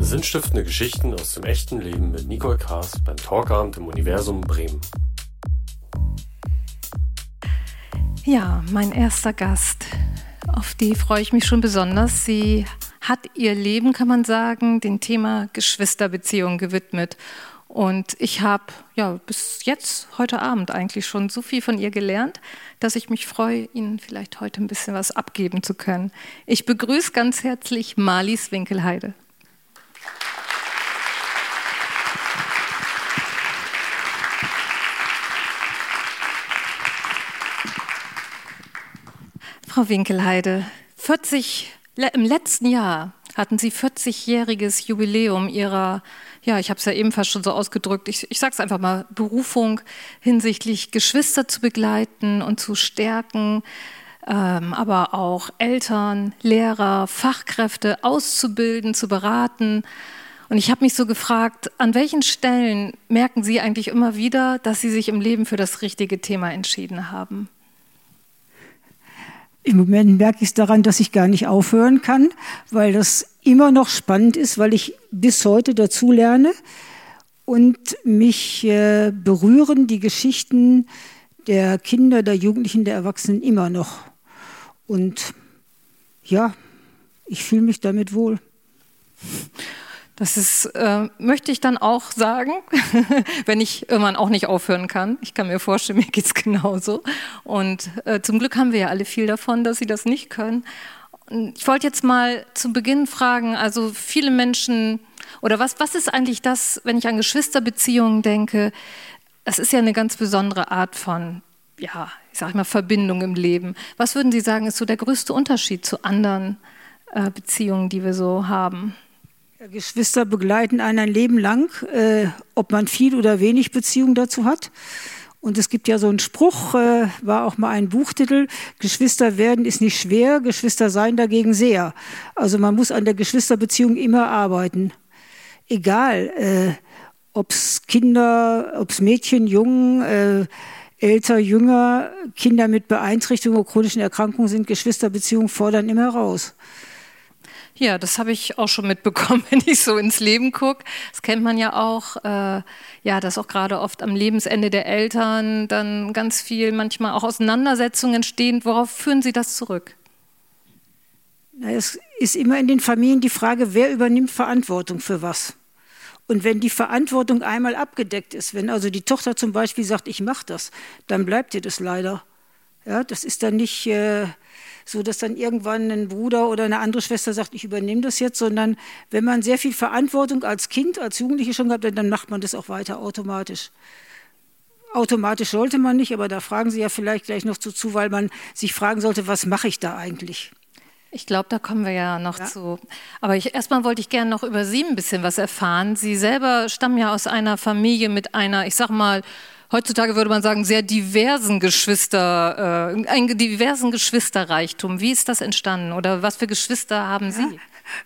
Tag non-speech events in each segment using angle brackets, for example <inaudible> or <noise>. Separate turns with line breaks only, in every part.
Sinnstiftende Geschichten aus dem echten Leben mit Nicole Kaas beim Talkabend im Universum Bremen.
Ja, mein erster Gast. Auf die freue ich mich schon besonders. Sie hat ihr Leben, kann man sagen, dem Thema Geschwisterbeziehungen gewidmet. Und ich habe ja bis jetzt, heute Abend eigentlich schon so viel von ihr gelernt, dass ich mich freue, Ihnen vielleicht heute ein bisschen was abgeben zu können. Ich begrüße ganz herzlich Marlies Winkelheide. Frau Winkelheide, 40, im letzten Jahr hatten Sie 40-jähriges Jubiläum Ihrer, ja, ich habe es ja ebenfalls schon so ausgedrückt, ich, ich sage es einfach mal, Berufung hinsichtlich Geschwister zu begleiten und zu stärken, ähm, aber auch Eltern, Lehrer, Fachkräfte auszubilden, zu beraten. Und ich habe mich so gefragt, an welchen Stellen merken Sie eigentlich immer wieder, dass Sie sich im Leben für das richtige Thema entschieden haben?
Im Moment merke ich es daran, dass ich gar nicht aufhören kann, weil das immer noch spannend ist, weil ich bis heute dazu lerne und mich äh, berühren die Geschichten der Kinder, der Jugendlichen, der Erwachsenen immer noch. Und ja, ich fühle mich damit wohl.
Das ist, äh, möchte ich dann auch sagen, <laughs> wenn ich irgendwann auch nicht aufhören kann. Ich kann mir vorstellen, mir geht es genauso. Und äh, zum Glück haben wir ja alle viel davon, dass sie das nicht können. Ich wollte jetzt mal zu Beginn fragen, also viele Menschen, oder was, was ist eigentlich das, wenn ich an Geschwisterbeziehungen denke? Das ist ja eine ganz besondere Art von, ja, ich sage mal, Verbindung im Leben. Was würden Sie sagen, ist so der größte Unterschied zu anderen äh, Beziehungen, die wir so haben?
Geschwister begleiten einen ein Leben lang, äh, ob man viel oder wenig Beziehung dazu hat. Und es gibt ja so einen Spruch, äh, war auch mal ein Buchtitel, Geschwister werden ist nicht schwer, Geschwister sein dagegen sehr. Also man muss an der Geschwisterbeziehung immer arbeiten. Egal, äh, ob es Kinder, ob es Mädchen, Jungen, äh, älter, jünger, Kinder mit Beeinträchtigungen oder chronischen Erkrankungen sind, Geschwisterbeziehungen fordern immer raus.
Ja, das habe ich auch schon mitbekommen, <laughs> wenn ich so ins Leben gucke. Das kennt man ja auch, äh, ja, dass auch gerade oft am Lebensende der Eltern dann ganz viel, manchmal auch Auseinandersetzungen entstehen. Worauf führen Sie das zurück?
Es ist immer in den Familien die Frage, wer übernimmt Verantwortung für was. Und wenn die Verantwortung einmal abgedeckt ist, wenn also die Tochter zum Beispiel sagt, ich mache das, dann bleibt ihr das leider. Ja, das ist dann nicht, äh, so dass dann irgendwann ein Bruder oder eine andere Schwester sagt, ich übernehme das jetzt, sondern wenn man sehr viel Verantwortung als Kind, als Jugendliche schon gehabt hat, dann macht man das auch weiter automatisch. Automatisch sollte man nicht, aber da fragen Sie ja vielleicht gleich noch zu, weil man sich fragen sollte, was mache ich da eigentlich?
Ich glaube, da kommen wir ja noch ja. zu. Aber ich, erstmal wollte ich gerne noch über Sie ein bisschen was erfahren. Sie selber stammen ja aus einer Familie mit einer, ich sag mal, heutzutage würde man sagen, sehr diversen Geschwister, äh, einen diversen Geschwisterreichtum. Wie ist das entstanden oder was für Geschwister haben Sie? Ja,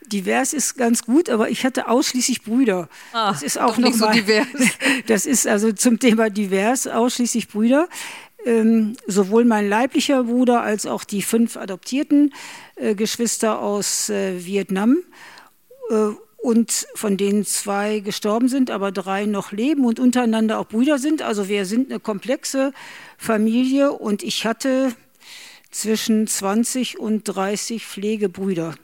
divers ist ganz gut, aber ich hatte ausschließlich Brüder.
Ah, das ist auch noch nicht mal, so divers. <laughs>
Das ist also zum Thema divers ausschließlich Brüder. Ähm, sowohl mein leiblicher Bruder als auch die fünf adoptierten äh, Geschwister aus äh, Vietnam. Und von denen zwei gestorben sind, aber drei noch leben und untereinander auch Brüder sind. Also wir sind eine komplexe Familie und ich hatte zwischen 20 und 30 Pflegebrüder.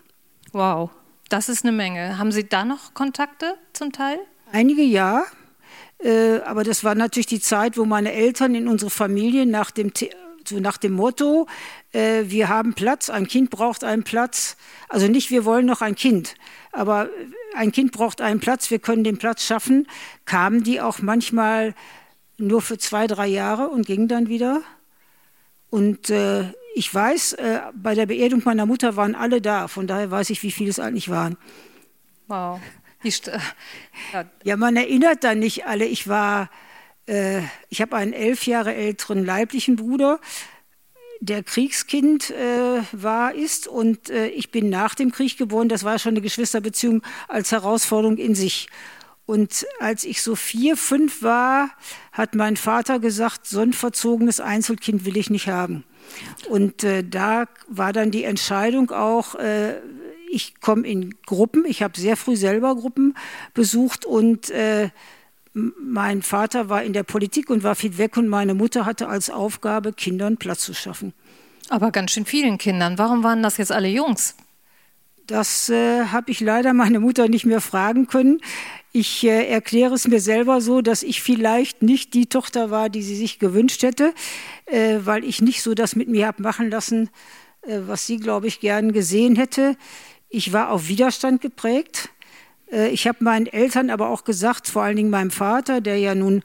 Wow, das ist eine Menge. Haben Sie da noch Kontakte zum Teil?
Einige ja, äh, aber das war natürlich die Zeit, wo meine Eltern in unsere Familie nach dem, so nach dem Motto, äh, wir haben Platz, ein Kind braucht einen Platz. Also nicht, wir wollen noch ein Kind, aber ein Kind braucht einen Platz, wir können den Platz schaffen, kamen die auch manchmal nur für zwei, drei Jahre und gingen dann wieder. Und äh, ich weiß, äh, bei der Beerdigung meiner Mutter waren alle da, von daher weiß ich, wie viele es eigentlich waren.
Wow.
ja. <laughs> ja, man erinnert dann nicht alle. Ich war, äh, ich habe einen elf Jahre älteren leiblichen Bruder, der Kriegskind äh, war, ist und äh, ich bin nach dem Krieg geboren. Das war schon eine Geschwisterbeziehung als Herausforderung in sich. Und als ich so vier, fünf war, hat mein Vater gesagt, so ein verzogenes Einzelkind will ich nicht haben. Und äh, da war dann die Entscheidung auch, äh, ich komme in Gruppen. Ich habe sehr früh selber Gruppen besucht und äh, mein Vater war in der Politik und war viel weg und meine Mutter hatte als Aufgabe, Kindern Platz zu schaffen.
Aber ganz schön vielen Kindern. Warum waren das jetzt alle Jungs?
Das äh, habe ich leider meine Mutter nicht mehr fragen können. Ich äh, erkläre es mir selber so, dass ich vielleicht nicht die Tochter war, die sie sich gewünscht hätte, äh, weil ich nicht so das mit mir habe machen lassen, äh, was sie, glaube ich, gern gesehen hätte. Ich war auf Widerstand geprägt. Äh, ich habe meinen Eltern aber auch gesagt, vor allen Dingen meinem Vater, der ja nun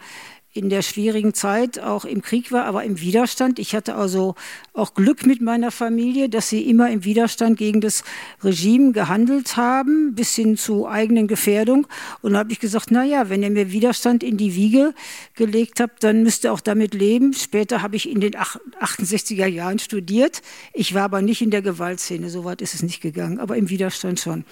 in der schwierigen Zeit auch im Krieg war, aber im Widerstand. Ich hatte also auch Glück mit meiner Familie, dass sie immer im Widerstand gegen das Regime gehandelt haben, bis hin zu eigenen Gefährdung. Und da habe ich gesagt, na ja, wenn ihr mir Widerstand in die Wiege gelegt habt, dann müsst ihr auch damit leben. Später habe ich in den 68er Jahren studiert. Ich war aber nicht in der Gewaltszene, so weit ist es nicht gegangen, aber im Widerstand schon.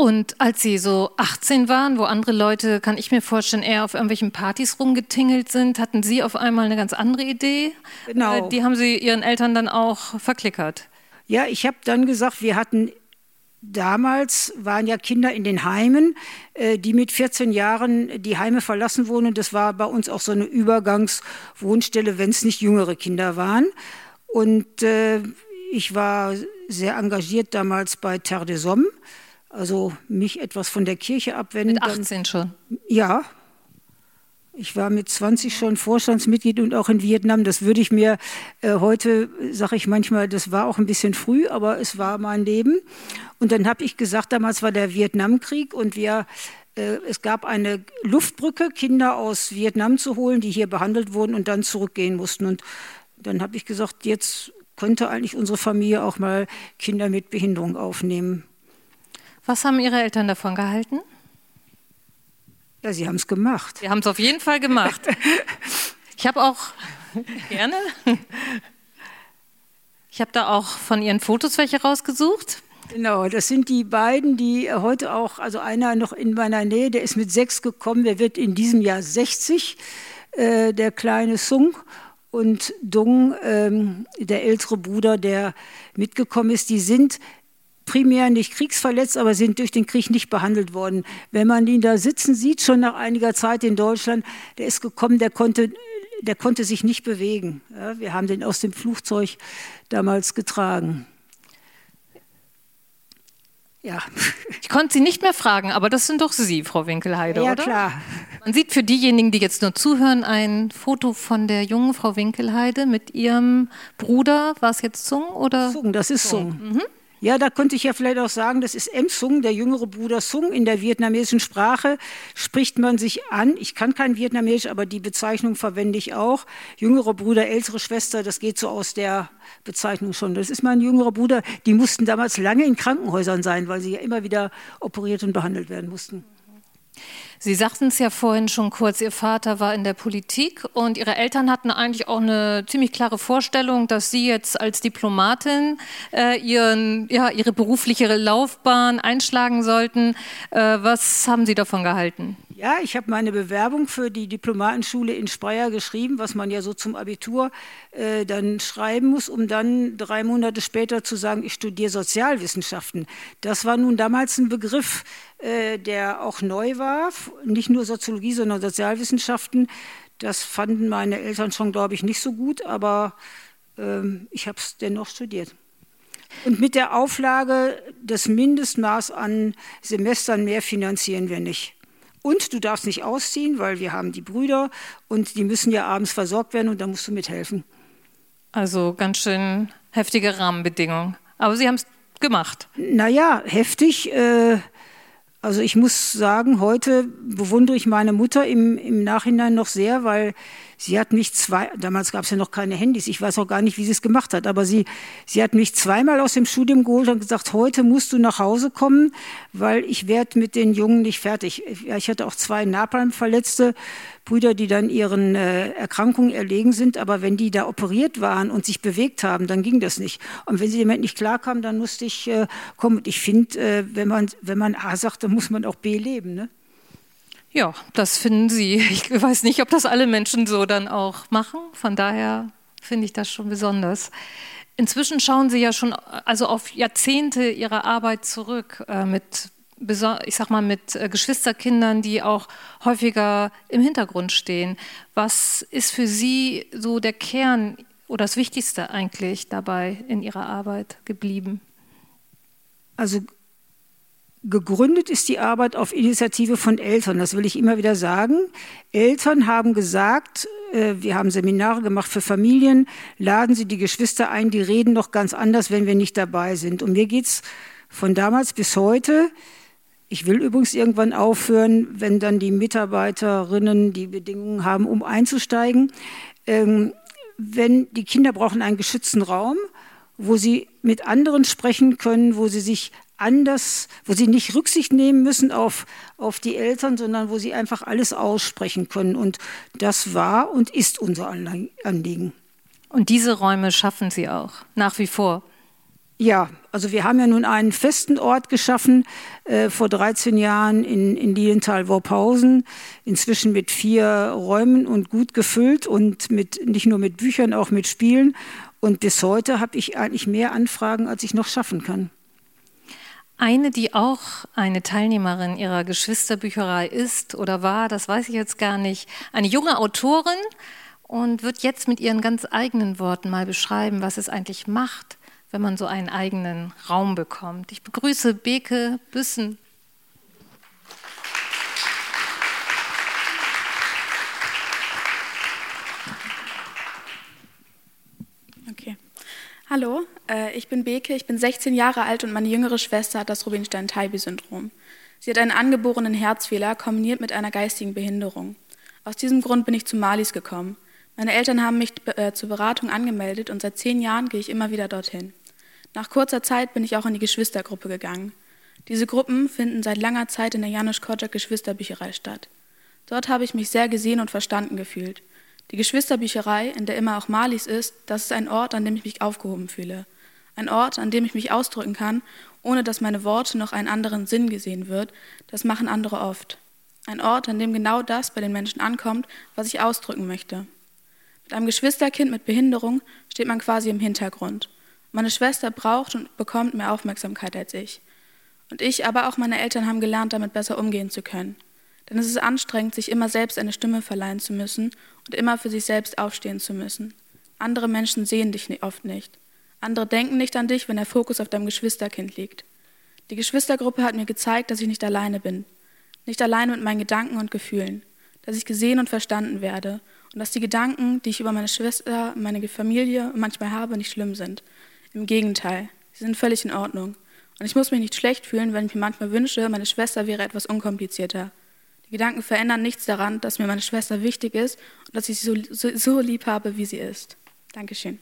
Und als Sie so 18 waren, wo andere Leute, kann ich mir vorstellen, eher auf irgendwelchen Partys rumgetingelt sind, hatten Sie auf einmal eine ganz andere Idee.
Genau.
Äh, die haben Sie Ihren Eltern dann auch verklickert.
Ja, ich habe dann gesagt, wir hatten damals waren ja Kinder in den Heimen, äh, die mit 14 Jahren die Heime verlassen wurden. Und das war bei uns auch so eine Übergangswohnstelle, wenn es nicht jüngere Kinder waren. Und äh, ich war sehr engagiert damals bei Terre des Hommes also mich etwas von der Kirche abwenden.
Mit 18 schon?
Ja. Ich war mit 20 schon Vorstandsmitglied und auch in Vietnam. Das würde ich mir äh, heute, sage ich manchmal, das war auch ein bisschen früh, aber es war mein Leben. Und dann habe ich gesagt, damals war der Vietnamkrieg und wir äh, es gab eine Luftbrücke, Kinder aus Vietnam zu holen, die hier behandelt wurden und dann zurückgehen mussten. Und dann habe ich gesagt, jetzt könnte eigentlich unsere Familie auch mal Kinder mit Behinderung aufnehmen.
Was haben Ihre Eltern davon gehalten?
Ja, sie haben es gemacht.
Sie haben es auf jeden Fall gemacht. Ich habe auch <laughs> gerne. Ich habe da auch von Ihren Fotos welche rausgesucht.
Genau, das sind die beiden, die heute auch, also einer noch in meiner Nähe, der ist mit sechs gekommen, der wird in diesem Jahr 60, äh, der kleine Sung. Und Dung, ähm, der ältere Bruder, der mitgekommen ist, die sind primär nicht kriegsverletzt, aber sind durch den Krieg nicht behandelt worden. Wenn man ihn da sitzen sieht, schon nach einiger Zeit in Deutschland, der ist gekommen, der konnte, der konnte sich nicht bewegen. Ja, wir haben den aus dem Flugzeug damals getragen.
Ja. <laughs> Ich konnte Sie nicht mehr fragen, aber das sind doch Sie, Frau Winkelheide,
ja,
oder?
Ja, klar.
Man sieht für diejenigen, die jetzt nur zuhören, ein Foto von der jungen Frau Winkelheide mit ihrem Bruder. War es jetzt Zung oder?
Zung, das ist Zung. Zung. Mhm. Ja, da könnte ich ja vielleicht auch sagen, das ist M. Sung, der jüngere Bruder Sung. In der vietnamesischen Sprache spricht man sich an. Ich kann kein Vietnamesisch, aber die Bezeichnung verwende ich auch. Jüngerer Bruder, ältere Schwester, das geht so aus der Bezeichnung schon. Das ist mein jüngerer Bruder. Die mussten damals lange in Krankenhäusern sein, weil sie ja immer wieder operiert und behandelt werden mussten.
Sie sagten es ja vorhin schon kurz, Ihr Vater war in der Politik und Ihre Eltern hatten eigentlich auch eine ziemlich klare Vorstellung, dass Sie jetzt als Diplomatin äh, ihren, ja, Ihre berufliche Laufbahn einschlagen sollten. Äh, was haben Sie davon gehalten?
Ja, ich habe meine Bewerbung für die Diplomatenschule in Speyer geschrieben, was man ja so zum Abitur äh, dann schreiben muss, um dann drei Monate später zu sagen, ich studiere Sozialwissenschaften. Das war nun damals ein Begriff, äh, der auch neu war, nicht nur Soziologie, sondern Sozialwissenschaften. Das fanden meine Eltern schon, glaube ich, nicht so gut, aber äh, ich habe es dennoch studiert. Und mit der Auflage, das Mindestmaß an Semestern mehr finanzieren wir nicht. Und du darfst nicht ausziehen, weil wir haben die Brüder und die müssen ja abends versorgt werden und da musst du mithelfen.
Also ganz schön heftige Rahmenbedingungen. Aber Sie haben es gemacht.
Naja, heftig. Äh, also ich muss sagen, heute bewundere ich meine Mutter im, im Nachhinein noch sehr, weil sie hat mich zwei, damals gab es ja noch keine Handys, ich weiß auch gar nicht, wie sie es gemacht hat, aber sie, sie hat mich zweimal aus dem Studium geholt und gesagt, heute musst du nach Hause kommen, weil ich werde mit den Jungen nicht fertig. Ja, ich hatte auch zwei Napalm-Verletzte, Brüder, die dann ihren äh, Erkrankungen erlegen sind, aber wenn die da operiert waren und sich bewegt haben, dann ging das nicht. Und wenn sie damit nicht klarkamen, dann musste ich äh, kommen. Und ich finde, äh, wenn, man, wenn man A sagt, dann muss man auch B leben. Ne?
Ja, das finden Sie. Ich weiß nicht, ob das alle Menschen so dann auch machen. Von daher finde ich das schon besonders. inzwischen schauen Sie ja schon also auf Jahrzehnte Ihrer Arbeit zurück äh, mit ich sag mal, mit äh, Geschwisterkindern, die auch häufiger im Hintergrund stehen. Was ist für Sie so der Kern oder das Wichtigste eigentlich dabei in Ihrer Arbeit geblieben?
Also gegründet ist die Arbeit auf Initiative von Eltern, das will ich immer wieder sagen. Eltern haben gesagt, äh, wir haben Seminare gemacht für Familien, laden Sie die Geschwister ein, die reden noch ganz anders, wenn wir nicht dabei sind. Und mir geht es von damals bis heute, ich will übrigens irgendwann aufhören, wenn dann die Mitarbeiterinnen die Bedingungen haben, um einzusteigen. Ähm, wenn die Kinder brauchen einen geschützten Raum, wo sie mit anderen sprechen können, wo sie sich anders, wo sie nicht Rücksicht nehmen müssen auf, auf die Eltern, sondern wo sie einfach alles aussprechen können. Und das war und ist unser Anliegen.
Und diese Räume schaffen Sie auch nach wie vor?
Ja, also wir haben ja nun einen festen Ort geschaffen äh, vor 13 Jahren in, in Lienthal-Worphausen, inzwischen mit vier Räumen und gut gefüllt und mit, nicht nur mit Büchern, auch mit Spielen. Und bis heute habe ich eigentlich mehr Anfragen, als ich noch schaffen kann.
Eine, die auch eine Teilnehmerin ihrer Geschwisterbücherei ist oder war, das weiß ich jetzt gar nicht, eine junge Autorin und wird jetzt mit ihren ganz eigenen Worten mal beschreiben, was es eigentlich macht, wenn man so einen eigenen Raum bekommt. Ich begrüße Beke Büssen.
Hallo, äh, ich bin Beke, ich bin 16 Jahre alt und meine jüngere Schwester hat das Rubinstein-Taibi-Syndrom. Sie hat einen angeborenen Herzfehler kombiniert mit einer geistigen Behinderung. Aus diesem Grund bin ich zu Malis gekommen. Meine Eltern haben mich äh, zur Beratung angemeldet und seit zehn Jahren gehe ich immer wieder dorthin. Nach kurzer Zeit bin ich auch in die Geschwistergruppe gegangen. Diese Gruppen finden seit langer Zeit in der Janusz Korczak Geschwisterbücherei statt. Dort habe ich mich sehr gesehen und verstanden gefühlt. Die Geschwisterbücherei, in der immer auch Malis ist, das ist ein Ort, an dem ich mich aufgehoben fühle. Ein Ort, an dem ich mich ausdrücken kann, ohne dass meine Worte noch einen anderen Sinn gesehen wird. Das machen andere oft. Ein Ort, an dem genau das bei den Menschen ankommt, was ich ausdrücken möchte. Mit einem Geschwisterkind mit Behinderung steht man quasi im Hintergrund. Meine Schwester braucht und bekommt mehr Aufmerksamkeit als ich. Und ich, aber auch meine Eltern haben gelernt, damit besser umgehen zu können. Denn es ist anstrengend, sich immer selbst eine Stimme verleihen zu müssen und immer für sich selbst aufstehen zu müssen. Andere Menschen sehen dich oft nicht. Andere denken nicht an dich, wenn der Fokus auf deinem Geschwisterkind liegt. Die Geschwistergruppe hat mir gezeigt, dass ich nicht alleine bin. Nicht alleine mit meinen Gedanken und Gefühlen. Dass ich gesehen und verstanden werde. Und dass die Gedanken, die ich über meine Schwester, meine Familie manchmal habe, nicht schlimm sind. Im Gegenteil, sie sind völlig in Ordnung. Und ich muss mich nicht schlecht fühlen, wenn ich mir manchmal wünsche, meine Schwester wäre etwas unkomplizierter. Die Gedanken verändern nichts daran, dass mir meine Schwester wichtig ist und dass ich sie so, so, so lieb habe, wie sie ist. Dankeschön.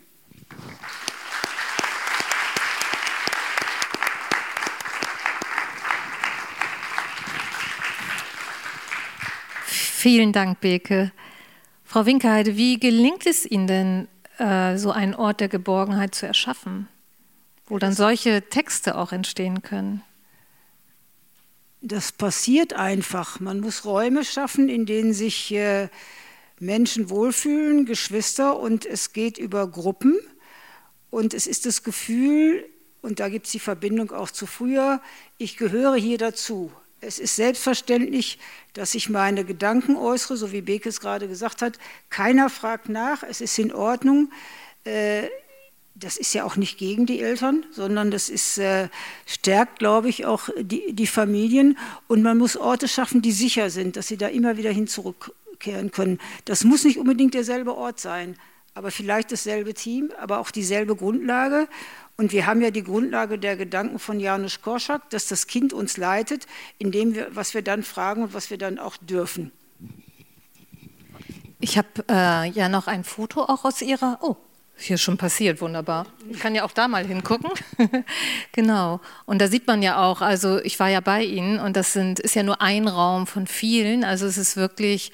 Vielen Dank, Beke. Frau Winkelheide, wie gelingt es Ihnen denn, äh, so einen Ort der Geborgenheit zu erschaffen, wo dann solche Texte auch entstehen können?
Das passiert einfach. Man muss Räume schaffen, in denen sich äh, Menschen wohlfühlen, Geschwister, und es geht über Gruppen. Und es ist das Gefühl, und da gibt es die Verbindung auch zu früher, ich gehöre hier dazu. Es ist selbstverständlich, dass ich meine Gedanken äußere, so wie Beke es gerade gesagt hat. Keiner fragt nach, es ist in Ordnung. Äh, das ist ja auch nicht gegen die Eltern, sondern das ist, äh, stärkt, glaube ich, auch die, die Familien. Und man muss Orte schaffen, die sicher sind, dass sie da immer wieder hin zurückkehren können. Das muss nicht unbedingt derselbe Ort sein, aber vielleicht dasselbe Team, aber auch dieselbe Grundlage. Und wir haben ja die Grundlage der Gedanken von Janusz Korczak, dass das Kind uns leitet, indem wir, was wir dann fragen und was wir dann auch dürfen.
Ich habe äh, ja noch ein Foto auch aus Ihrer. Oh, hier schon passiert, wunderbar. Ich kann ja auch da mal hingucken. <laughs> genau. Und da sieht man ja auch, also ich war ja bei Ihnen und das sind, ist ja nur ein Raum von vielen. Also es ist wirklich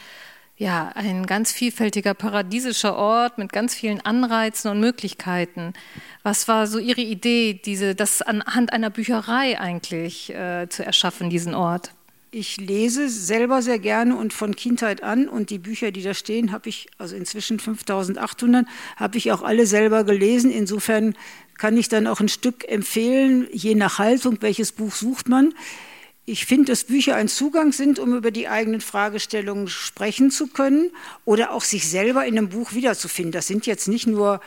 ja, ein ganz vielfältiger paradiesischer Ort mit ganz vielen Anreizen und Möglichkeiten. Was war so Ihre Idee, diese, das anhand einer Bücherei eigentlich äh, zu erschaffen, diesen Ort?
ich lese selber sehr gerne und von Kindheit an und die Bücher, die da stehen, habe ich, also inzwischen 5800, habe ich auch alle selber gelesen. Insofern kann ich dann auch ein Stück empfehlen, je nach Haltung, welches Buch sucht man. Ich finde, dass Bücher ein Zugang sind, um über die eigenen Fragestellungen sprechen zu können oder auch sich selber in einem Buch wiederzufinden. Das sind jetzt nicht nur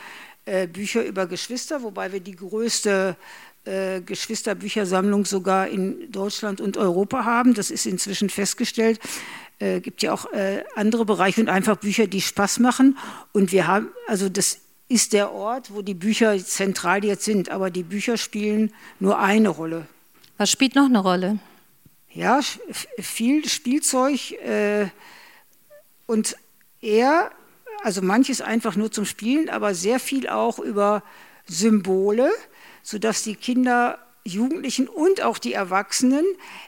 äh, Bücher über Geschwister, wobei wir die größte äh, Geschwisterbüchersammlung sogar in Deutschland und Europa haben. Das ist inzwischen festgestellt. Es äh, gibt ja auch äh, andere Bereiche und einfach Bücher, die Spaß machen. Und wir haben, also das ist der Ort, wo die Bücher zentral jetzt sind. Aber die Bücher spielen nur eine Rolle.
Was spielt noch eine Rolle?
Ja, viel Spielzeug äh, und eher, also manches einfach nur zum Spielen, aber sehr viel auch über Symbole sodass die Kinder, Jugendlichen und auch die Erwachsenen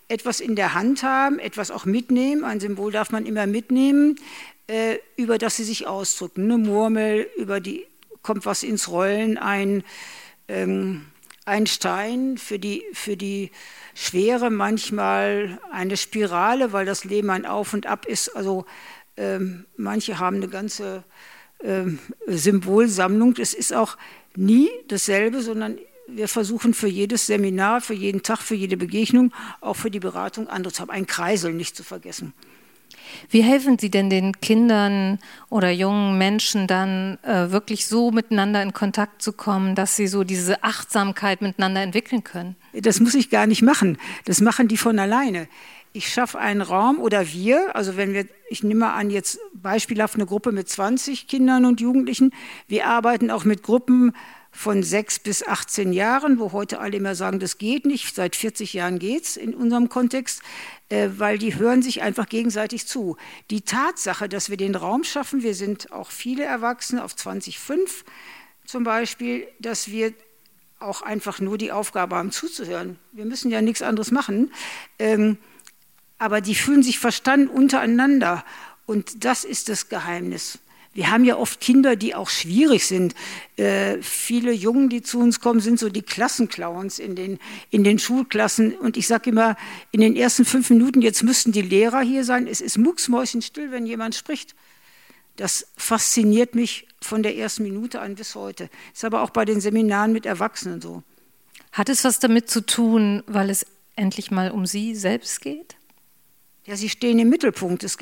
etwas in der Hand haben, etwas auch mitnehmen. Ein Symbol darf man immer mitnehmen, äh, über das sie sich ausdrücken. Eine Murmel, über die kommt was ins Rollen, ein, ähm, ein Stein für die, für die Schwere, manchmal eine Spirale, weil das Leben ein Auf und Ab ist. Also ähm, manche haben eine ganze ähm, Symbolsammlung. Es ist auch nie dasselbe, sondern wir versuchen für jedes Seminar, für jeden Tag, für jede Begegnung, auch für die Beratung andere zu haben. Ein Kreisel nicht zu vergessen.
Wie helfen Sie denn den Kindern oder jungen Menschen dann äh, wirklich so miteinander in Kontakt zu kommen, dass sie so diese Achtsamkeit miteinander entwickeln können?
Das muss ich gar nicht machen. Das machen die von alleine. Ich schaffe einen Raum oder wir, also wenn wir, ich nehme an, jetzt beispielhaft eine Gruppe mit 20 Kindern und Jugendlichen, wir arbeiten auch mit Gruppen von sechs bis 18 Jahren, wo heute alle immer sagen, das geht nicht, seit 40 Jahren geht es in unserem Kontext, weil die hören sich einfach gegenseitig zu. Die Tatsache, dass wir den Raum schaffen, wir sind auch viele Erwachsene auf 2005 zum Beispiel, dass wir auch einfach nur die Aufgabe haben zuzuhören. Wir müssen ja nichts anderes machen. Ähm, aber die fühlen sich verstanden untereinander. Und das ist das Geheimnis. Wir haben ja oft Kinder, die auch schwierig sind. Äh, viele Jungen, die zu uns kommen, sind so die Klassenclowns in den, in den Schulklassen. Und ich sage immer, in den ersten fünf Minuten, jetzt müssten die Lehrer hier sein. Es ist mucksmäuschenstill, wenn jemand spricht. Das fasziniert mich von der ersten Minute an bis heute. Ist aber auch bei den Seminaren mit Erwachsenen so.
Hat es was damit zu tun, weil es endlich mal um Sie selbst geht?
Ja, Sie stehen im Mittelpunkt. Es,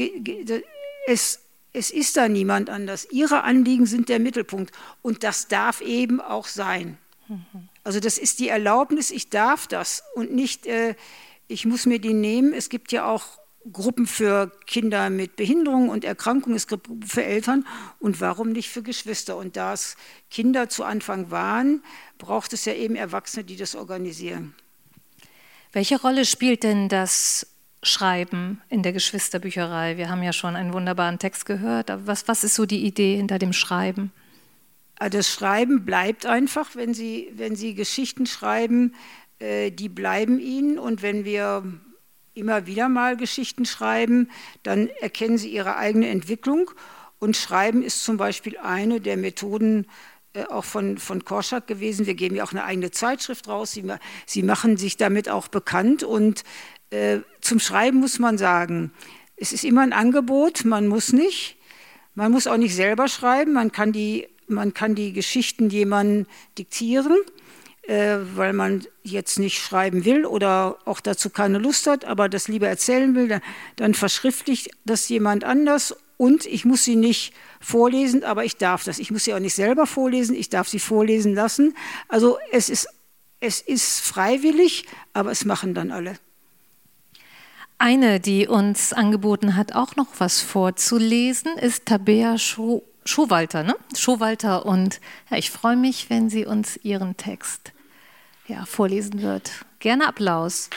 es, es ist da niemand anders. Ihre Anliegen sind der Mittelpunkt und das darf eben auch sein. Also das ist die Erlaubnis, ich darf das und nicht, äh, ich muss mir die nehmen. Es gibt ja auch Gruppen für Kinder mit Behinderungen und Erkrankungen, es gibt Gruppen für Eltern und warum nicht für Geschwister? Und da es Kinder zu Anfang waren, braucht es ja eben Erwachsene, die das organisieren.
Welche Rolle spielt denn das Schreiben in der Geschwisterbücherei? Wir haben ja schon einen wunderbaren Text gehört. Aber was, was ist so die Idee hinter dem Schreiben?
Ah, das Schreiben bleibt einfach, wenn Sie, wenn Sie Geschichten schreiben, äh, die bleiben Ihnen. Und wenn wir immer wieder mal Geschichten schreiben, dann erkennen Sie Ihre eigene Entwicklung. Und Schreiben ist zum Beispiel eine der Methoden, äh, auch von, von Korschak gewesen. Wir geben ja auch eine eigene Zeitschrift raus. Sie, sie machen sich damit auch bekannt und äh, zum Schreiben muss man sagen, es ist immer ein Angebot, man muss nicht. Man muss auch nicht selber schreiben, man kann die, man kann die Geschichten jemandem diktieren, äh, weil man jetzt nicht schreiben will oder auch dazu keine Lust hat, aber das lieber erzählen will, dann, dann verschriftlicht das jemand anders und ich muss sie nicht vorlesen, aber ich darf das. Ich muss sie auch nicht selber vorlesen, ich darf sie vorlesen lassen. Also es ist, es ist freiwillig, aber es machen dann alle.
Eine, die uns angeboten hat, auch noch was vorzulesen, ist Tabea Scho Schowalter. Ne? Schowalter und ja, ich freue mich, wenn sie uns ihren Text ja, vorlesen wird. Gerne Applaus.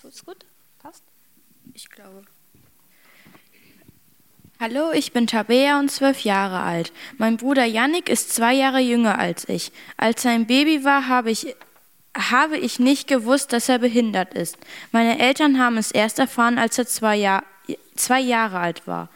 So ist gut? Passt? Ich glaube. Hallo, ich bin Tabea und zwölf Jahre alt. Mein Bruder Yannick ist zwei Jahre jünger als ich. Als er ein Baby war, habe ich, habe ich nicht gewusst, dass er behindert ist. Meine Eltern haben es erst erfahren, als er zwei, Jahr, zwei Jahre alt war.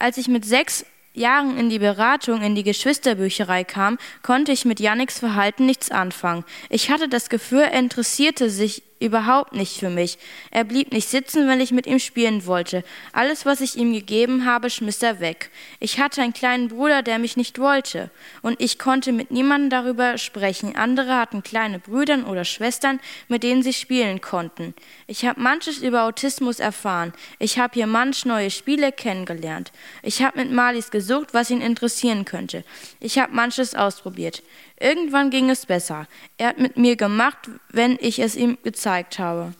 Als ich mit sechs
Jahren in die Beratung in die Geschwisterbücherei kam, konnte ich mit Janniks Verhalten nichts anfangen. Ich hatte das Gefühl, er interessierte sich überhaupt nicht für mich. Er blieb nicht sitzen, wenn ich mit ihm spielen wollte. Alles, was ich ihm gegeben habe, schmiss er weg. Ich hatte einen kleinen Bruder, der mich nicht wollte. Und ich konnte mit niemandem darüber sprechen. Andere hatten kleine Brüder oder Schwestern, mit denen sie spielen konnten. Ich habe manches über Autismus erfahren. Ich habe hier manch neue Spiele kennengelernt. Ich habe mit Malis gesucht, was ihn interessieren könnte. Ich habe manches ausprobiert. Irgendwann ging es besser. Er hat mit mir gemacht, wenn ich es ihm gezeigt habe.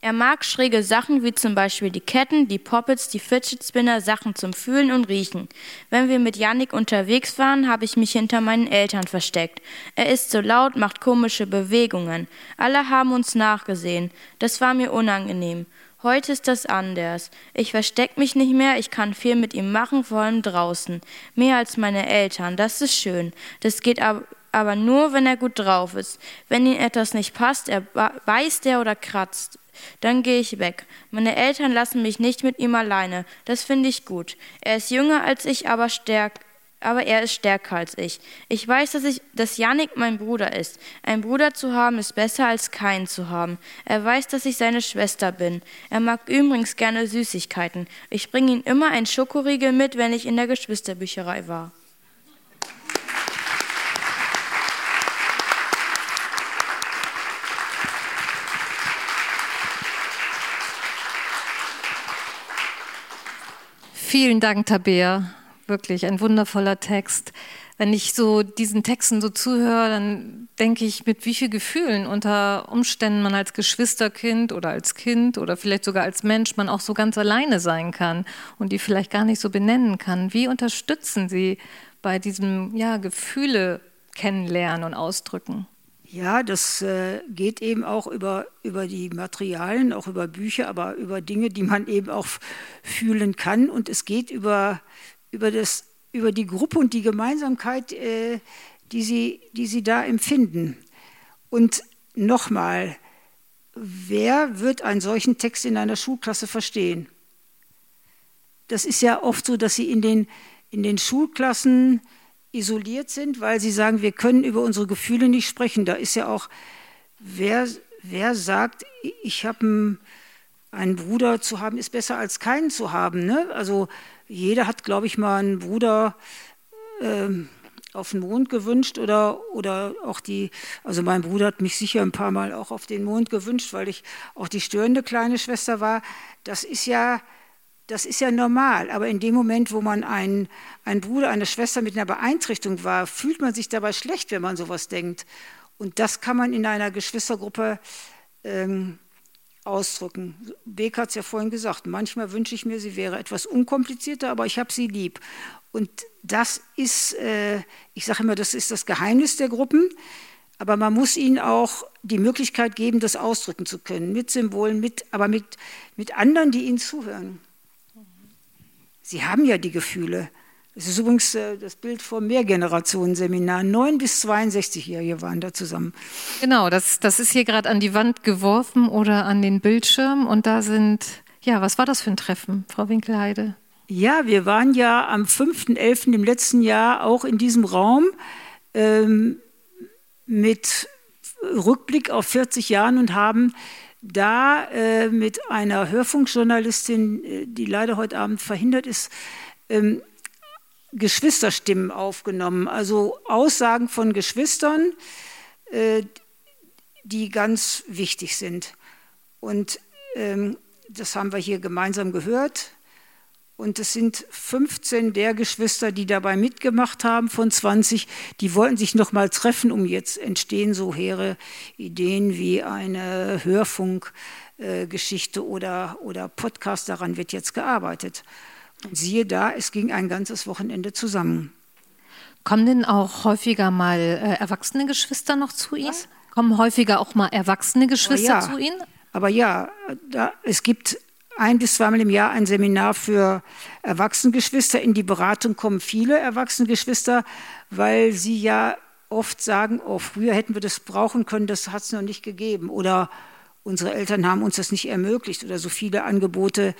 Er mag schräge Sachen wie zum Beispiel die Ketten, die Poppets, die Fidget Spinner, Sachen zum Fühlen und Riechen. Wenn wir mit Yannick unterwegs waren, habe ich mich hinter meinen Eltern versteckt. Er ist so laut, macht komische Bewegungen. Alle haben uns nachgesehen. Das war mir unangenehm. Heute ist das anders. Ich versteck mich nicht mehr, ich kann viel mit ihm machen, vor allem draußen. Mehr als meine Eltern, das ist schön. Das geht aber, aber nur, wenn er gut drauf ist. Wenn ihm etwas nicht passt, er beißt er oder kratzt. Dann gehe ich weg. Meine Eltern lassen mich nicht mit ihm alleine. Das finde ich gut. Er ist jünger als ich, aber stärker aber er ist stärker als ich. Ich weiß, dass, ich, dass Yannick mein Bruder ist. Ein Bruder zu haben ist besser als keinen zu haben. Er weiß, dass ich seine Schwester bin. Er mag übrigens gerne Süßigkeiten. Ich bringe ihm immer ein Schokoriegel mit, wenn ich in der Geschwisterbücherei war.
Vielen Dank, Tabea wirklich ein wundervoller Text. Wenn ich so diesen Texten so zuhöre, dann denke ich, mit wie vielen Gefühlen unter Umständen man als Geschwisterkind oder als Kind oder vielleicht sogar als Mensch man auch so ganz alleine sein kann und die vielleicht gar nicht so benennen kann. Wie unterstützen Sie bei diesem ja, Gefühle kennenlernen und ausdrücken?
Ja, das äh, geht eben auch über, über die Materialien, auch über Bücher, aber über Dinge, die man eben auch fühlen kann. Und es geht über, über, das, über die Gruppe und die Gemeinsamkeit, äh, die, sie, die sie da empfinden. Und nochmal, wer wird einen solchen Text in einer Schulklasse verstehen? Das ist ja oft so, dass sie in den, in den Schulklassen isoliert sind, weil sie sagen, wir können über unsere Gefühle nicht sprechen. Da ist ja auch, wer, wer sagt, ich habe einen, Bruder zu haben, ist besser als keinen zu haben. Ne? Also jeder hat, glaube ich, mal einen Bruder äh, auf den Mond gewünscht oder, oder auch die, also mein Bruder hat mich sicher ein paar Mal auch auf den Mond gewünscht, weil ich auch die störende kleine Schwester war. Das ist ja, das ist ja normal, aber in dem Moment, wo man einen, einen Bruder, eine Schwester mit einer Beeinträchtigung war, fühlt man sich dabei schlecht, wenn man sowas denkt. Und das kann man in einer Geschwistergruppe ähm, ausdrücken. Beck hat es ja vorhin gesagt, manchmal wünsche ich mir, sie wäre etwas unkomplizierter, aber ich habe sie lieb. Und das ist, äh, ich sage immer, das ist das Geheimnis der Gruppen, aber man muss ihnen auch die Möglichkeit geben, das ausdrücken zu können, mit Symbolen, mit, aber mit, mit anderen, die ihnen zuhören. Sie haben ja die Gefühle. Das ist übrigens äh, das Bild vom Mehrgenerationenseminar. Neun bis 62-Jährige waren da zusammen.
Genau, das, das ist hier gerade an die Wand geworfen oder an den Bildschirm. Und da sind, ja, was war das für ein Treffen, Frau Winkelheide?
Ja, wir waren ja am 5.11. im letzten Jahr auch in diesem Raum ähm, mit Rückblick auf 40 Jahren und haben da äh, mit einer Hörfunkjournalistin, äh, die leider heute Abend verhindert ist, ähm, Geschwisterstimmen aufgenommen, also Aussagen von Geschwistern, äh, die ganz wichtig sind. Und ähm, das haben wir hier gemeinsam gehört. Und es sind 15 der Geschwister, die dabei mitgemacht haben von 20, die wollten sich noch mal treffen, um jetzt entstehen so hehre Ideen wie eine Hörfunkgeschichte oder, oder Podcast. Daran wird jetzt gearbeitet. Siehe da, es ging ein ganzes Wochenende zusammen.
Kommen denn auch häufiger mal äh, erwachsene Geschwister noch zu Ihnen? Was? Kommen häufiger auch mal erwachsene Geschwister ja, zu Ihnen?
Aber ja, da, es gibt ein bis zweimal im Jahr ein Seminar für Erwachsenengeschwister. In die Beratung kommen viele Erwachsenengeschwister, weil sie ja oft sagen, oh, früher hätten wir das brauchen können, das hat es noch nicht gegeben. Oder unsere Eltern haben uns das nicht ermöglicht oder so viele Angebote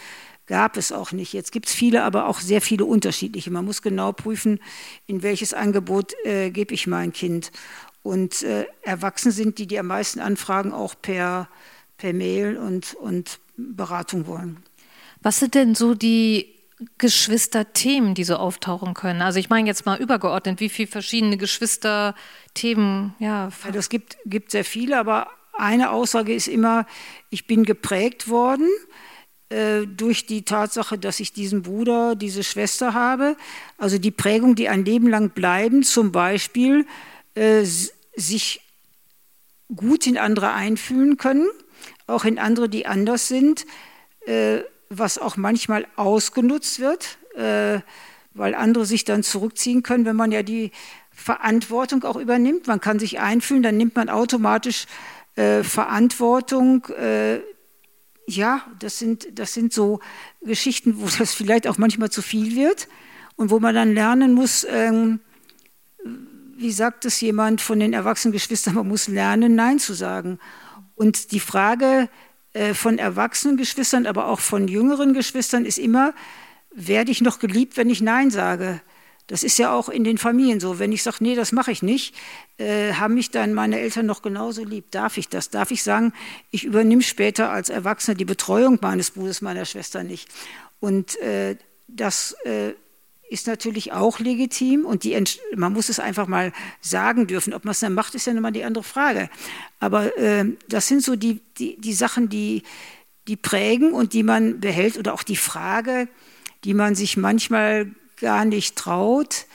gab es auch nicht. Jetzt gibt es viele, aber auch sehr viele unterschiedliche. Man muss genau prüfen, in welches Angebot äh, gebe ich mein Kind. Und äh, erwachsen sind die, die am meisten Anfragen auch per, per Mail und, und Beratung wollen.
Was sind denn so die Geschwisterthemen, die so auftauchen können? Also ich meine jetzt mal übergeordnet, wie viele verschiedene Geschwisterthemen, ja.
Also es gibt, gibt sehr viele, aber eine Aussage ist immer, ich bin geprägt worden durch die Tatsache, dass ich diesen Bruder, diese Schwester habe. Also die Prägung, die ein Leben lang bleiben, zum Beispiel äh, sich gut in andere einfühlen können, auch in andere, die anders sind. Äh, was auch manchmal ausgenutzt wird, äh, weil andere sich dann zurückziehen können, wenn man ja die Verantwortung auch übernimmt. Man kann sich einfühlen, dann nimmt man automatisch äh, Verantwortung. Ja, das sind, das sind so Geschichten, wo das vielleicht auch manchmal zu viel wird und wo man dann lernen muss, ähm, wie sagt es jemand von den erwachsenen Geschwistern, man muss lernen, Nein zu sagen. Und die Frage, äh, von erwachsenen Geschwistern, aber auch von jüngeren Geschwistern ist immer, werde ich noch geliebt, wenn ich Nein sage? Das ist ja auch in den Familien so. Wenn ich sage, nee, das mache ich nicht, äh, haben mich dann meine Eltern noch genauso lieb. Darf ich das? Darf ich sagen, ich übernehme später als Erwachsener die Betreuung meines Bruders, meiner Schwester nicht? Und äh, das äh, ist natürlich auch legitim und die, man muss es einfach mal sagen dürfen. Ob man es dann macht, ist ja nochmal die andere Frage. Aber äh, das sind so die, die, die Sachen, die, die prägen und die man behält oder auch die Frage, die man sich manchmal gar nicht traut.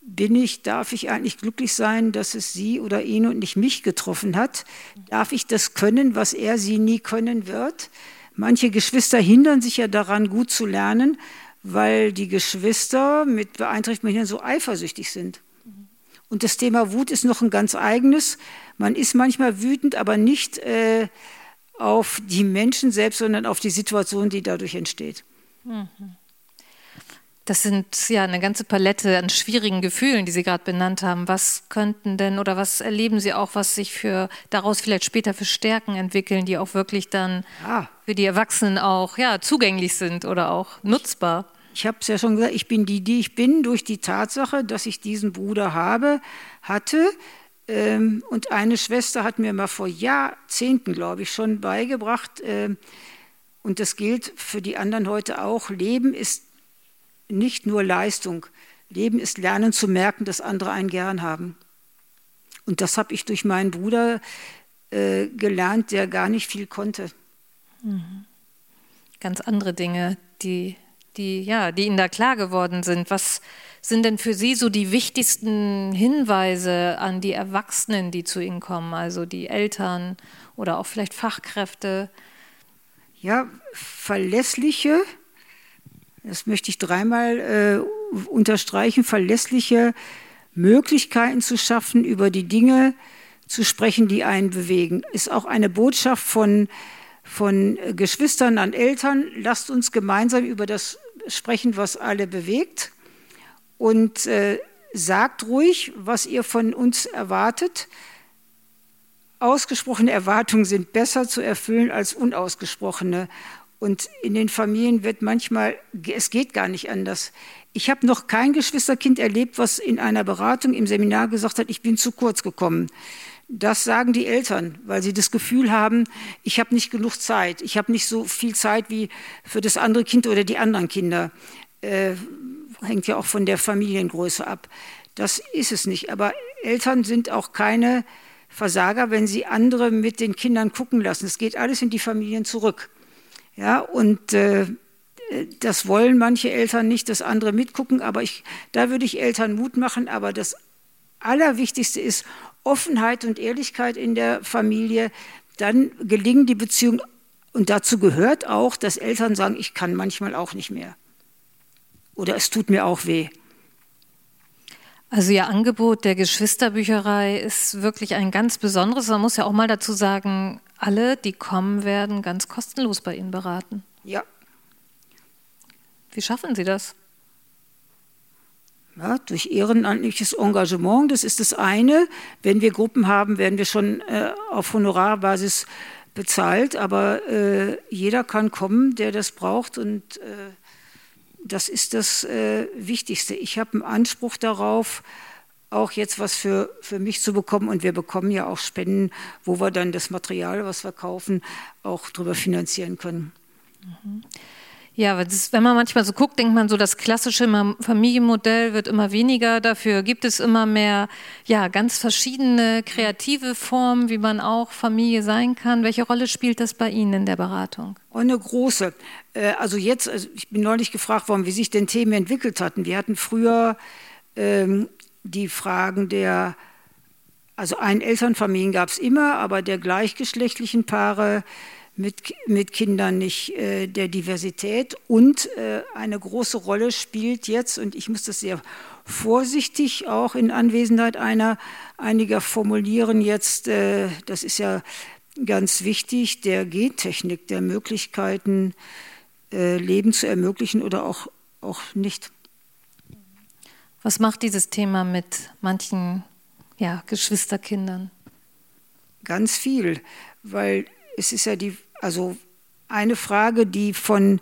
Bin ich, darf ich eigentlich glücklich sein, dass es sie oder ihn und nicht mich getroffen hat? Darf ich das können, was er sie nie können wird? Manche Geschwister hindern sich ja daran, gut zu lernen, weil die Geschwister mit Beeinträchtigungen so eifersüchtig sind. Und das Thema Wut ist noch ein ganz eigenes. Man ist manchmal wütend, aber nicht äh, auf die Menschen selbst, sondern auf die Situation, die dadurch entsteht.
Das sind ja eine ganze Palette an schwierigen Gefühlen, die Sie gerade benannt haben. Was könnten denn oder was erleben Sie auch, was sich für daraus vielleicht später für Stärken entwickeln, die auch wirklich dann ah. für die Erwachsenen auch ja, zugänglich sind oder auch nutzbar?
Ich habe es ja schon gesagt, ich bin die, die ich bin, durch die Tatsache, dass ich diesen Bruder habe, hatte. Ähm, und eine Schwester hat mir mal vor Jahrzehnten, glaube ich, schon beigebracht, ähm, und das gilt für die anderen heute auch, Leben ist nicht nur Leistung. Leben ist Lernen zu merken, dass andere einen gern haben. Und das habe ich durch meinen Bruder äh, gelernt, der gar nicht viel konnte.
Mhm. Ganz andere Dinge, die die, ja, die Ihnen da klar geworden sind. Was sind denn für Sie so die wichtigsten Hinweise an die Erwachsenen, die zu Ihnen kommen, also die Eltern oder auch vielleicht Fachkräfte?
Ja, verlässliche, das möchte ich dreimal äh, unterstreichen, verlässliche Möglichkeiten zu schaffen, über die Dinge zu sprechen, die einen bewegen. Ist auch eine Botschaft von von Geschwistern an Eltern, lasst uns gemeinsam über das sprechen, was alle bewegt und äh, sagt ruhig, was ihr von uns erwartet. Ausgesprochene Erwartungen sind besser zu erfüllen als unausgesprochene. Und in den Familien wird manchmal, es geht gar nicht anders. Ich habe noch kein Geschwisterkind erlebt, was in einer Beratung im Seminar gesagt hat, ich bin zu kurz gekommen. Das sagen die Eltern, weil sie das Gefühl haben, ich habe nicht genug Zeit. Ich habe nicht so viel Zeit wie für das andere Kind oder die anderen Kinder. Äh, hängt ja auch von der Familiengröße ab. Das ist es nicht. Aber Eltern sind auch keine Versager, wenn sie andere mit den Kindern gucken lassen. Es geht alles in die Familien zurück. Ja, und äh, das wollen manche Eltern nicht, dass andere mitgucken, aber ich, da würde ich Eltern Mut machen. Aber das Allerwichtigste ist Offenheit und Ehrlichkeit in der Familie, dann gelingen die Beziehungen. Und dazu gehört auch, dass Eltern sagen, ich kann manchmal auch nicht mehr. Oder es tut mir auch weh.
Also Ihr Angebot der Geschwisterbücherei ist wirklich ein ganz besonderes. Man muss ja auch mal dazu sagen, alle, die kommen, werden ganz kostenlos bei Ihnen beraten.
Ja.
Wie schaffen Sie das?
Ja, durch ehrenamtliches Engagement, das ist das eine. Wenn wir Gruppen haben, werden wir schon äh, auf Honorarbasis bezahlt, aber äh, jeder kann kommen, der das braucht und äh, das ist das äh, Wichtigste. Ich habe einen Anspruch darauf, auch jetzt was für, für mich zu bekommen und wir bekommen ja auch Spenden, wo wir dann das Material, was wir kaufen, auch darüber finanzieren können.
Mhm. Ja, ist, wenn man manchmal so guckt, denkt man so, das klassische Familienmodell wird immer weniger. Dafür gibt es immer mehr, ja, ganz verschiedene kreative Formen, wie man auch Familie sein kann. Welche Rolle spielt das bei Ihnen in der Beratung?
Oh, eine große. Äh, also jetzt, also ich bin neulich gefragt worden, wie sich denn Themen entwickelt hatten. Wir hatten früher ähm, die Fragen der, also ein Elternfamilien gab es immer, aber der gleichgeschlechtlichen Paare mit, mit Kindern nicht äh, der Diversität. Und äh, eine große Rolle spielt jetzt, und ich muss das sehr vorsichtig auch in Anwesenheit einer, einiger formulieren jetzt, äh, das ist ja ganz wichtig, der Gentechnik, der Möglichkeiten, äh, Leben zu ermöglichen oder auch, auch nicht.
Was macht dieses Thema mit manchen ja, Geschwisterkindern?
Ganz viel, weil es ist ja die also eine Frage, die von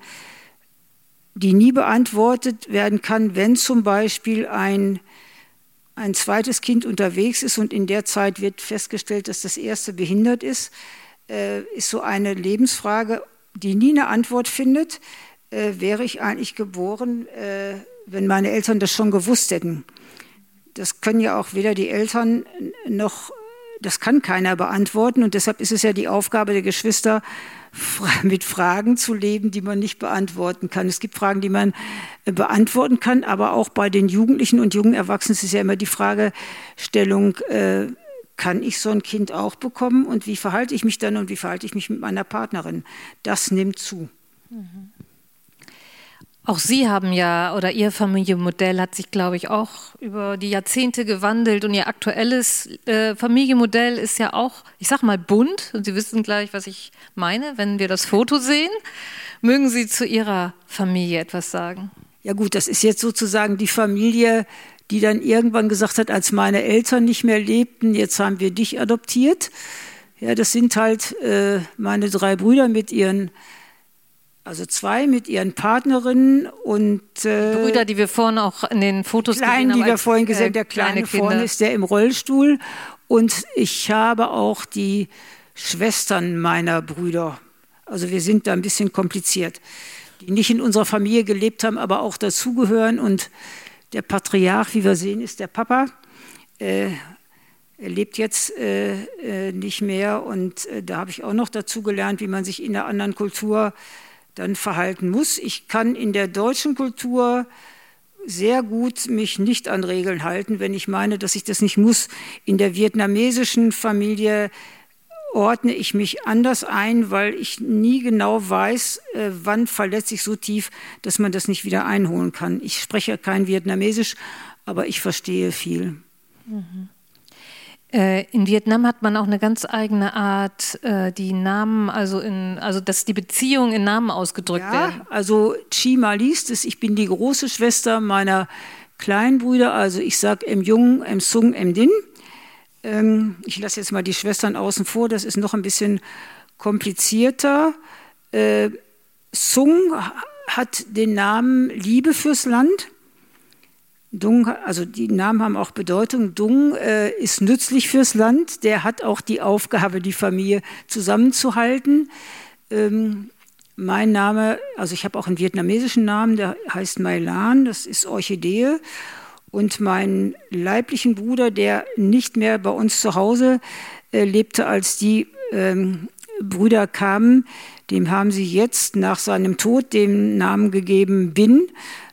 die nie beantwortet werden kann, wenn zum Beispiel ein, ein zweites Kind unterwegs ist und in der Zeit wird festgestellt, dass das erste behindert ist, äh, ist so eine Lebensfrage, die nie eine Antwort findet. Äh, wäre ich eigentlich geboren, äh, wenn meine Eltern das schon gewusst hätten? Das können ja auch weder die Eltern noch das kann keiner beantworten und deshalb ist es ja die Aufgabe der Geschwister, mit Fragen zu leben, die man nicht beantworten kann. Es gibt Fragen, die man äh, beantworten kann, aber auch bei den Jugendlichen und jungen Erwachsenen ist ja immer die Fragestellung, äh, kann ich so ein Kind auch bekommen und wie verhalte ich mich dann und wie verhalte ich mich mit meiner Partnerin? Das nimmt zu. Mhm.
Auch Sie haben ja, oder Ihr Familienmodell hat sich, glaube ich, auch über die Jahrzehnte gewandelt und Ihr aktuelles äh, Familienmodell ist ja auch, ich sag mal, bunt. Und Sie wissen gleich, was ich meine, wenn wir das Foto sehen. Mögen Sie zu Ihrer Familie etwas sagen?
Ja gut, das ist jetzt sozusagen die Familie, die dann irgendwann gesagt hat, als meine Eltern nicht mehr lebten, jetzt haben wir dich adoptiert. Ja, das sind halt äh, meine drei Brüder mit ihren also zwei mit ihren Partnerinnen und
äh, Brüder, die wir vorhin auch in den Fotos
kleinen,
gesehen
haben. die wir vorhin gesehen haben. Äh, der kleine, kleine vorne ist der im Rollstuhl. Und ich habe auch die Schwestern meiner Brüder. Also wir sind da ein bisschen kompliziert, die nicht in unserer Familie gelebt haben, aber auch dazugehören. Und der Patriarch, wie wir sehen, ist der Papa. Äh, er lebt jetzt äh, äh nicht mehr und äh, da habe ich auch noch dazu gelernt, wie man sich in einer anderen Kultur dann verhalten muss. Ich kann in der deutschen Kultur sehr gut mich nicht an Regeln halten, wenn ich meine, dass ich das nicht muss. In der vietnamesischen Familie ordne ich mich anders ein, weil ich nie genau weiß, äh, wann verletze ich so tief, dass man das nicht wieder einholen kann. Ich spreche kein Vietnamesisch, aber ich verstehe viel. Mhm.
Äh, in Vietnam hat man auch eine ganz eigene Art, äh, die Namen, also in, also dass die Beziehungen in Namen ausgedrückt
ja,
werden.
Also Chima liest es, ich bin die große Schwester meiner kleinen Brüder, also ich sage M Jung, M Sung, M Din. Ähm, ich lasse jetzt mal die Schwestern außen vor, das ist noch ein bisschen komplizierter. Äh, Sung hat den Namen Liebe fürs Land. Dung, also die Namen haben auch Bedeutung. Dung äh, ist nützlich fürs Land. Der hat auch die Aufgabe, die Familie zusammenzuhalten. Ähm, mein Name, also ich habe auch einen vietnamesischen Namen, der heißt Mai Lan, das ist Orchidee. Und meinen leiblichen Bruder, der nicht mehr bei uns zu Hause äh, lebte, als die ähm, Brüder kamen, dem haben sie jetzt nach seinem Tod den Namen gegeben Bin.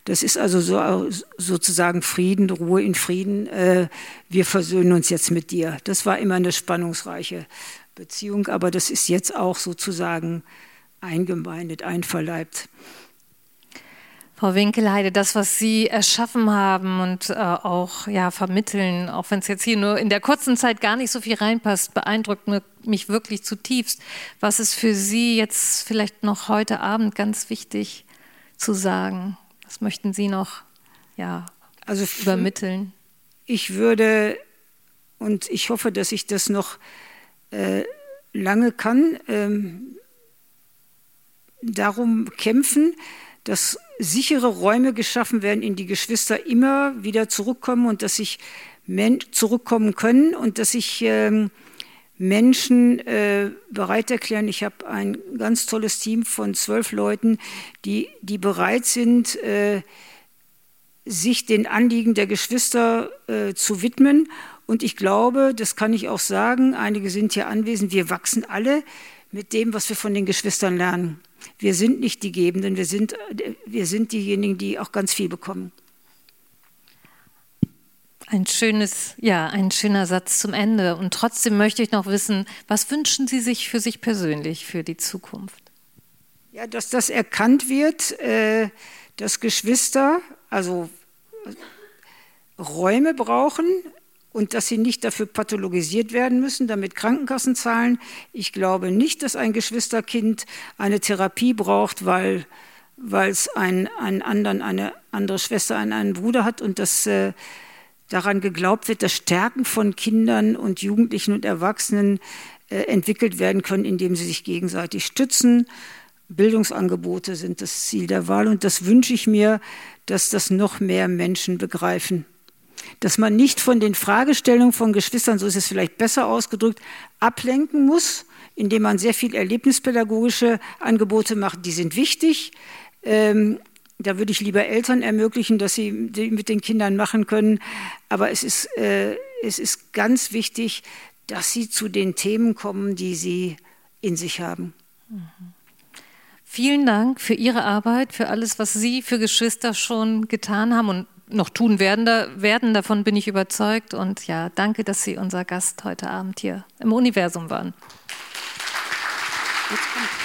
Das ist also so, sozusagen Frieden, Ruhe in Frieden. Äh, wir versöhnen uns jetzt mit dir. Das war immer eine spannungsreiche Beziehung, aber das ist jetzt auch sozusagen eingemeindet, einverleibt.
Frau Winkelheide, das, was Sie erschaffen haben und äh, auch ja, vermitteln, auch wenn es jetzt hier nur in der kurzen Zeit gar nicht so viel reinpasst, beeindruckt mich wirklich zutiefst. Was ist für Sie jetzt vielleicht noch heute Abend ganz wichtig zu sagen? Was möchten Sie noch ja, also übermitteln?
Ich würde, und ich hoffe, dass ich das noch äh, lange kann, ähm, darum kämpfen, dass sichere Räume geschaffen werden, in die Geschwister immer wieder zurückkommen und dass sich zurückkommen können und dass sich ähm, Menschen äh, bereit erklären. Ich habe ein ganz tolles Team von zwölf Leuten, die, die bereit sind, äh, sich den Anliegen der Geschwister äh, zu widmen. Und ich glaube, das kann ich auch sagen, einige sind hier anwesend, wir wachsen alle mit dem, was wir von den Geschwistern lernen. Wir sind nicht die Gebenden, wir sind, wir sind diejenigen, die auch ganz viel bekommen.
Ein schönes, ja, ein schöner Satz zum Ende. Und trotzdem möchte ich noch wissen, was wünschen Sie sich für sich persönlich für die Zukunft?
Ja, dass das erkannt wird, äh, dass Geschwister, also Räume brauchen, und dass sie nicht dafür pathologisiert werden müssen, damit Krankenkassen zahlen. Ich glaube nicht, dass ein Geschwisterkind eine Therapie braucht, weil weil es einen, einen anderen, eine andere Schwester, einen, einen Bruder hat und dass äh, daran geglaubt wird, dass Stärken von Kindern und Jugendlichen und Erwachsenen äh, entwickelt werden können, indem sie sich gegenseitig stützen. Bildungsangebote sind das Ziel der Wahl und das wünsche ich mir, dass das noch mehr Menschen begreifen dass man nicht von den Fragestellungen von Geschwistern, so ist es vielleicht besser ausgedrückt, ablenken muss, indem man sehr viel erlebnispädagogische Angebote macht. Die sind wichtig. Ähm, da würde ich lieber Eltern ermöglichen, dass sie mit den Kindern machen können. Aber es ist, äh, es ist ganz wichtig, dass sie zu den Themen kommen, die sie in sich haben. Mhm.
Vielen Dank für Ihre Arbeit, für alles, was Sie für Geschwister schon getan haben und noch tun werden, werden, davon bin ich überzeugt. Und ja, danke, dass Sie unser Gast heute Abend hier im Universum waren. Jetzt kommt.